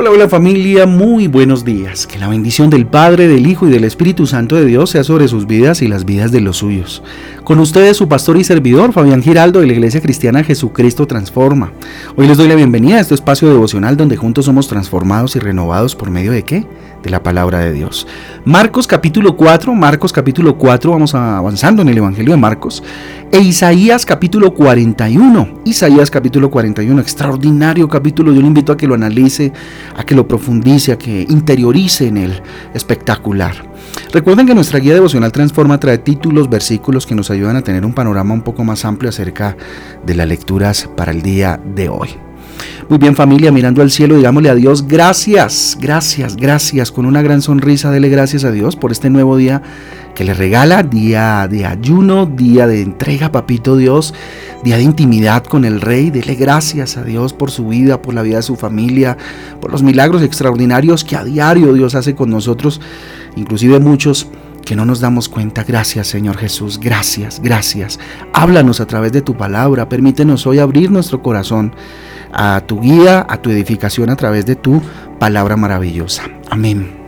Hola, hola familia, muy buenos días. Que la bendición del Padre, del Hijo y del Espíritu Santo de Dios sea sobre sus vidas y las vidas de los suyos. Con ustedes su pastor y servidor, Fabián Giraldo, de la Iglesia Cristiana Jesucristo Transforma. Hoy les doy la bienvenida a este espacio devocional donde juntos somos transformados y renovados por medio de qué? De la palabra de Dios. Marcos capítulo 4, Marcos capítulo 4, vamos avanzando en el Evangelio de Marcos. E Isaías capítulo 41, Isaías capítulo 41, extraordinario capítulo, yo le invito a que lo analice a que lo profundice, a que interiorice en él. Espectacular. Recuerden que nuestra guía devocional Transforma trae títulos, versículos que nos ayudan a tener un panorama un poco más amplio acerca de las lecturas para el día de hoy. Muy bien familia, mirando al cielo, digámosle a Dios gracias, gracias, gracias, con una gran sonrisa, dele gracias a Dios por este nuevo día que le regala, día de ayuno, día de entrega, papito Dios, día de intimidad con el Rey, dele gracias a Dios por su vida, por la vida de su familia, por los milagros extraordinarios que a diario Dios hace con nosotros, inclusive muchos que no nos damos cuenta. Gracias Señor Jesús, gracias, gracias. Háblanos a través de tu palabra, permítenos hoy abrir nuestro corazón a tu guía, a tu edificación a través de tu palabra maravillosa. Amén.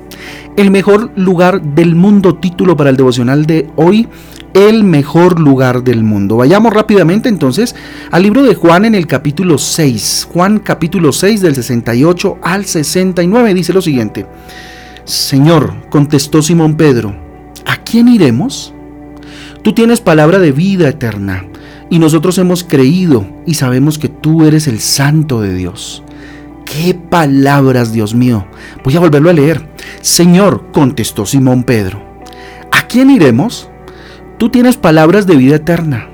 El mejor lugar del mundo, título para el devocional de hoy, el mejor lugar del mundo. Vayamos rápidamente entonces al libro de Juan en el capítulo 6. Juan capítulo 6 del 68 al 69 dice lo siguiente. Señor, contestó Simón Pedro, ¿a quién iremos? Tú tienes palabra de vida eterna y nosotros hemos creído y sabemos que tú eres el santo de Dios. ¡Qué palabras, Dios mío! Voy a volverlo a leer. Señor, contestó Simón Pedro, ¿a quién iremos? Tú tienes palabras de vida eterna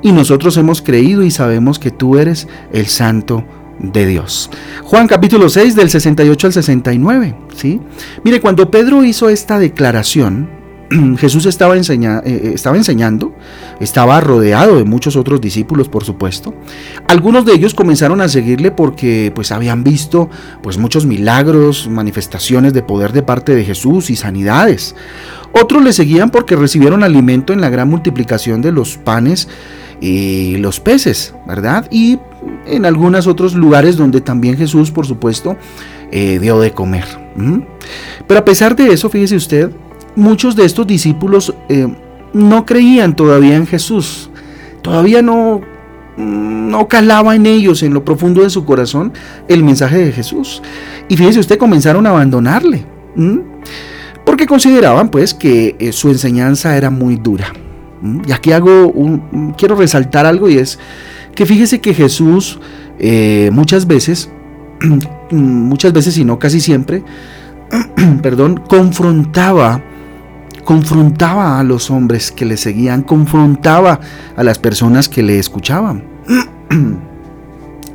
y nosotros hemos creído y sabemos que tú eres el santo de Dios. Juan capítulo 6 del 68 al 69, ¿sí? Mire, cuando Pedro hizo esta declaración, Jesús estaba, eh, eh, estaba, enseñando, estaba rodeado de muchos otros discípulos, por supuesto. Algunos de ellos comenzaron a seguirle porque pues habían visto pues muchos milagros, manifestaciones de poder de parte de Jesús y sanidades. Otros le seguían porque recibieron alimento en la gran multiplicación de los panes y los peces, ¿verdad? Y en algunos otros lugares donde también Jesús, por supuesto, eh, dio de comer. Pero a pesar de eso, fíjese usted, muchos de estos discípulos eh, no creían todavía en Jesús. Todavía no, no calaba en ellos, en lo profundo de su corazón, el mensaje de Jesús. Y fíjese usted, comenzaron a abandonarle. Porque consideraban pues que eh, su enseñanza era muy dura. Y aquí hago un, quiero resaltar algo y es que fíjese que Jesús eh, muchas veces, muchas veces y no casi siempre, perdón, confrontaba confrontaba a los hombres que le seguían, confrontaba a las personas que le escuchaban.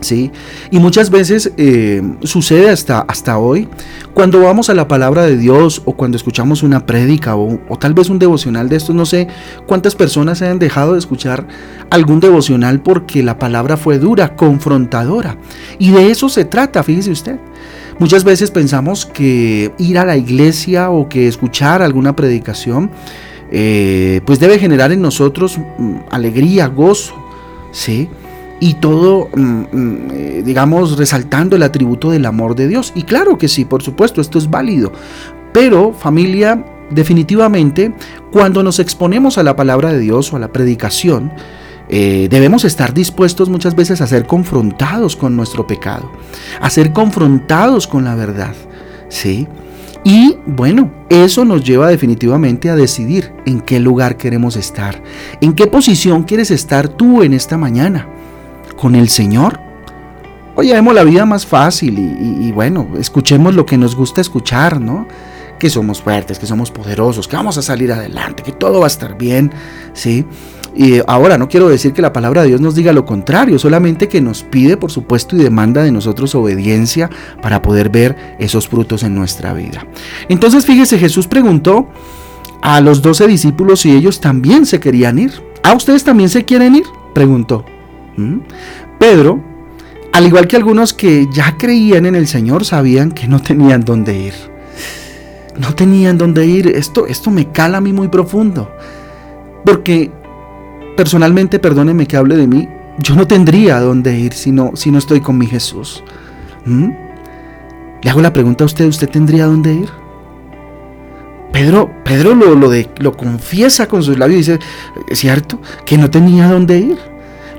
¿Sí? Y muchas veces eh, sucede hasta, hasta hoy, cuando vamos a la palabra de Dios o cuando escuchamos una prédica o, o, tal vez un devocional de estos, no sé cuántas personas se han dejado de escuchar algún devocional porque la palabra fue dura, confrontadora. Y de eso se trata, fíjese usted. Muchas veces pensamos que ir a la iglesia o que escuchar alguna predicación, eh, pues debe generar en nosotros mm, alegría, gozo, ¿sí? Y todo, mm, mm, eh, digamos, resaltando el atributo del amor de Dios. Y claro que sí, por supuesto, esto es válido. Pero familia, definitivamente, cuando nos exponemos a la palabra de Dios o a la predicación, eh, debemos estar dispuestos muchas veces a ser confrontados con nuestro pecado, a ser confrontados con la verdad, ¿sí? Y bueno, eso nos lleva definitivamente a decidir en qué lugar queremos estar, en qué posición quieres estar tú en esta mañana, con el Señor. Oye, vemos la vida más fácil y, y bueno, escuchemos lo que nos gusta escuchar, ¿no? Que somos fuertes, que somos poderosos, que vamos a salir adelante, que todo va a estar bien, ¿sí? Y ahora no quiero decir que la palabra de Dios nos diga lo contrario, solamente que nos pide, por supuesto, y demanda de nosotros obediencia para poder ver esos frutos en nuestra vida. Entonces, fíjese, Jesús preguntó a los doce discípulos si ellos también se querían ir. ¿A ustedes también se quieren ir? Preguntó. ¿Mm? Pedro, al igual que algunos que ya creían en el Señor, sabían que no tenían dónde ir. No tenían dónde ir. Esto, esto me cala a mí muy profundo. Porque personalmente, perdóneme que hable de mí, yo no tendría dónde ir si no, si no estoy con mi Jesús. ¿Mm? Le hago la pregunta a usted, ¿usted tendría dónde ir? Pedro, Pedro lo, lo, de, lo confiesa con sus labios y dice, es cierto, que no tenía dónde ir.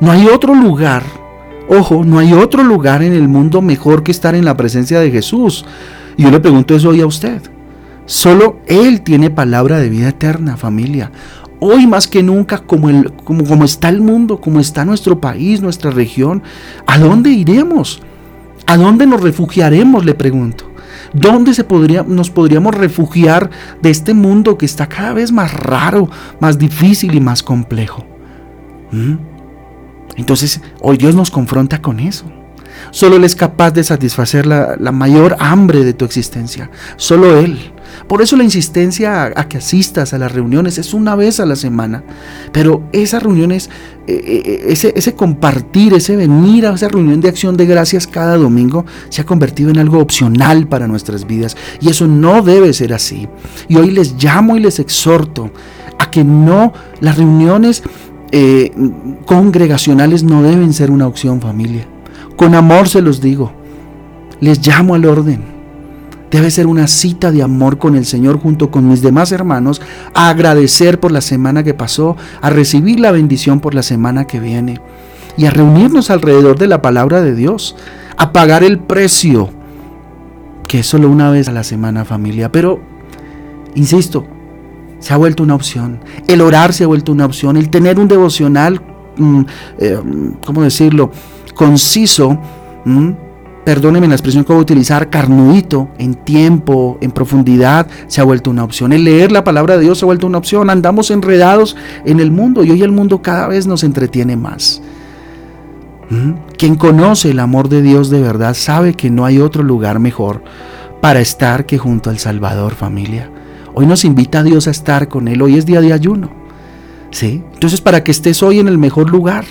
No hay otro lugar, ojo, no hay otro lugar en el mundo mejor que estar en la presencia de Jesús. Y yo le pregunto eso hoy a usted. Solo Él tiene palabra de vida eterna, familia. Hoy más que nunca, como, está el mundo, como está nuestro país, nuestra región, ¿a dónde iremos? ¿A dónde nos refugiaremos? Le pregunto. ¿Dónde se podría, nos podríamos refugiar de este mundo que está cada vez más raro, más difícil y más complejo? ¿Mm? Entonces, hoy Dios nos confronta con eso. Solo Él es capaz de satisfacer la, la mayor hambre de tu existencia. Solo Él. Por eso la insistencia a, que asistas a las reuniones es una vez a la semana. Pero esas reuniones, eh, eh, ese, compartir, ese venir a esa reunión de acción de gracias cada domingo se ha convertido en algo opcional para nuestras vidas. Y eso no debe ser así. Y hoy les llamo y les exhorto a que no, las reuniones eh, congregacionales no deben ser una opción familia. Con amor se los digo. Les llamo al orden Debe ser una cita de amor con el Señor junto con mis demás hermanos, a agradecer por la semana que pasó, a recibir la bendición por la semana que viene y a reunirnos alrededor de la palabra de Dios, a pagar el precio, que es solo una vez a la semana familia. Pero, insisto, se ha vuelto una opción. El orar se ha vuelto una opción. El tener un devocional, mm, eh, ¿cómo decirlo?, conciso. Mm, perdóneme la expresión que voy a utilizar, carnudito, en tiempo, en profundidad, se ha vuelto una opción. El leer la palabra de Dios se ha vuelto una opción. Andamos enredados en el mundo y hoy el mundo cada vez nos entretiene más. ¿Mm? Quien conoce el amor de Dios de verdad sabe que no hay otro lugar mejor para estar que junto al Salvador, familia. Hoy nos invita a Dios a estar con Él. Hoy es día de ayuno. ¿Sí? Entonces, para que estés hoy en el mejor lugar,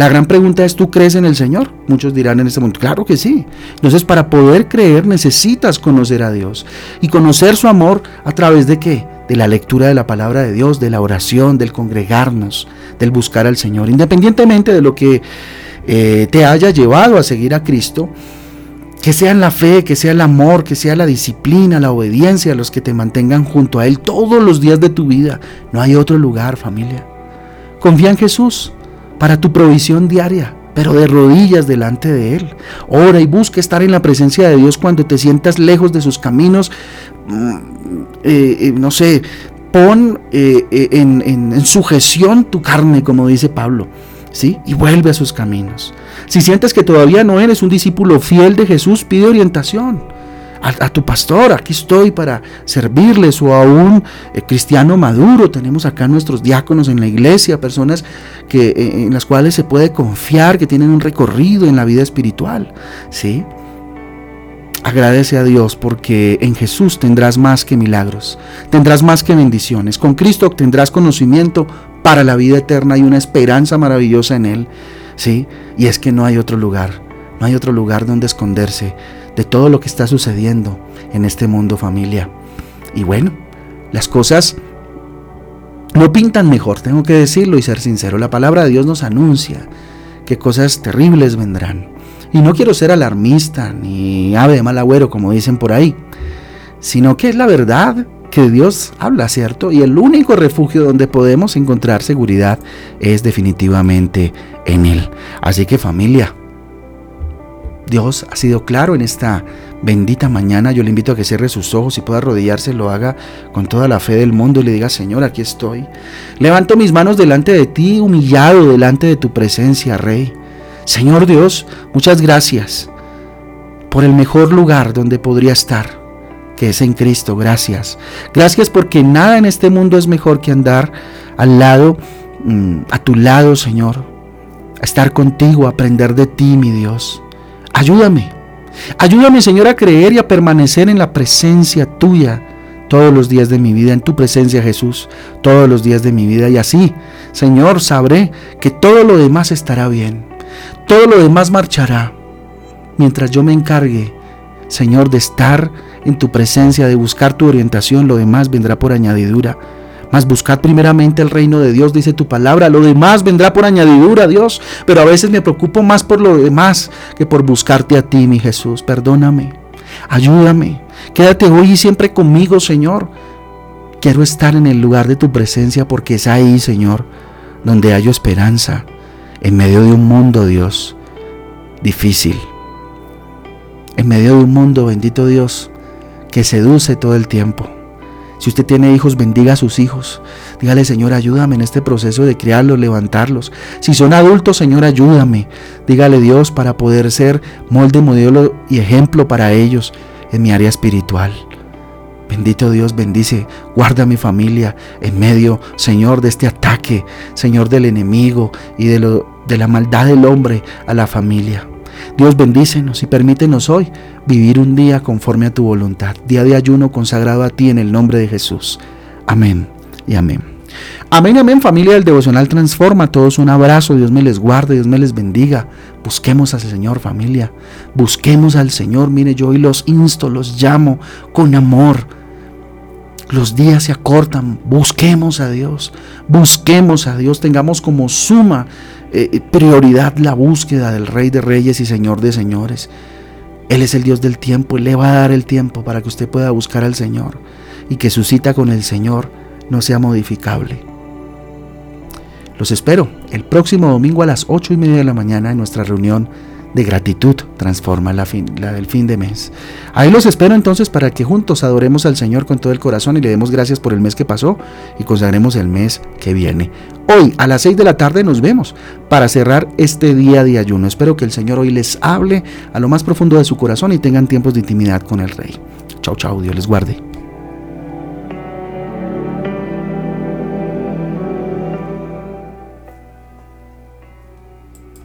la gran pregunta es, ¿tú crees en el Señor? Muchos dirán en este momento, claro que sí. Entonces, para poder creer necesitas conocer a Dios. Y conocer su amor a través de qué? De la lectura de la palabra de Dios, de la oración, del congregarnos, del buscar al Señor. Independientemente de lo que eh, te haya llevado a seguir a Cristo, que sea la fe, que sea el amor, que sea la disciplina, la obediencia los que te mantengan junto a Él todos los días de tu vida. No hay otro lugar, familia. Confía en Jesús para tu provisión diaria, pero de rodillas delante de Él. Ora y busca estar en la presencia de Dios cuando te sientas lejos de sus caminos. Mm, eh, eh, no sé, pon eh, en, en sujeción tu carne, como dice Pablo. ¿Sí? Y vuelve a sus caminos. Si sientes que todavía no eres un discípulo fiel de Jesús, pide orientación a, tu pastor, aquí estoy para servirles, o a un eh, cristiano maduro. Tenemos acá nuestros diáconos en la iglesia, personas que, eh, en las cuales se puede confiar, que tienen un recorrido en la vida espiritual. ¿sí? Agradece a Dios porque en Jesús tendrás más que milagros, tendrás más que bendiciones. Con Cristo obtendrás conocimiento para la vida eterna y una esperanza maravillosa en Él. ¿sí? Y es que no hay otro lugar, no hay otro lugar donde esconderse de todo lo que está sucediendo en este mundo familia. Y bueno, las cosas no pintan mejor, tengo que decirlo y ser sincero. La palabra de Dios nos anuncia que cosas terribles vendrán. Y no quiero ser alarmista ni ave de mal agüero, como dicen por ahí, sino que es la verdad que Dios habla, ¿cierto? Y el único refugio donde podemos encontrar seguridad es definitivamente en Él. Así que familia, Dios ha sido claro en esta bendita mañana. Yo le invito a que cierre sus ojos y pueda arrodillarse, lo haga con toda la fe del mundo y le diga, Señor, aquí estoy. Levanto mis manos delante de ti, humillado delante de tu presencia, Rey. Señor Dios, muchas gracias por el mejor lugar donde podría estar, que es en Cristo. Gracias. Gracias porque nada en este mundo es mejor que andar al lado, mm, a tu lado, Señor. A estar contigo, a aprender de ti, mi Dios. Ayúdame. Ayúdame, Señor, a creer y a permanecer en la presencia tuya todos los días de mi vida, en tu presencia, Jesús, todos los días de mi vida. Y así, Señor, sabré que todo lo demás estará bien. Todo lo demás marchará. Mientras yo me encargue, Señor, de estar en tu presencia, de buscar tu orientación, lo demás vendrá por añadidura. Mas buscad primeramente el reino de Dios, dice tu palabra. Lo demás vendrá por añadidura, Dios. Pero a veces me preocupo más por lo demás que por buscarte a ti, mi Jesús. Perdóname. ayúdame. Quédate hoy y siempre conmigo, Señor. Quiero estar en el lugar de tu presencia porque es ahí, Señor, donde hallo esperanza, en medio de un mundo, Dios, difícil. En medio de un mundo, bendito Dios, que seduce todo el tiempo. Si usted tiene hijos, bendiga a sus hijos. Dígale, Señor, ayúdame en este proceso de criarlos, levantarlos. Si son adultos, Señor, ayúdame. Dígale, Dios, para poder ser molde, modelo y ejemplo para ellos en mi área espiritual. Bendito Dios, bendice, guarda a mi familia en medio, Señor, de este ataque, Señor, del enemigo y de, de la maldad del hombre a la familia. Dios bendícenos y permítenos hoy vivir un día conforme a tu voluntad, día de ayuno consagrado a ti en el nombre de Jesús. Amén y amén. Amén, amén, familia del Devocional Transforma. Todos un abrazo, Dios me les guarde, Dios me les bendiga. Busquemos al Señor, familia. Busquemos al Señor. Mire, yo hoy los insto, los llamo con amor los días se acortan, busquemos a Dios, busquemos a Dios, tengamos como suma eh, prioridad la búsqueda del Rey de Reyes y Señor de Señores. Él es el Dios del tiempo, Él le va a dar el tiempo para que usted pueda buscar al Señor y que su cita con el Señor no sea modificable. Los espero el próximo domingo a las ocho y media de la mañana en nuestra reunión de gratitud transforma la, fin, del fin de mes. Ahí los espero entonces para que juntos adoremos al Señor con todo el corazón y le demos gracias por el mes que pasó y consagremos el mes que viene. Hoy a las 6 de la tarde nos vemos para cerrar este día de ayuno. Espero que el Señor hoy les hable a lo más profundo de su corazón y tengan tiempos de intimidad con el Rey. Chao, chao, Dios les guarde.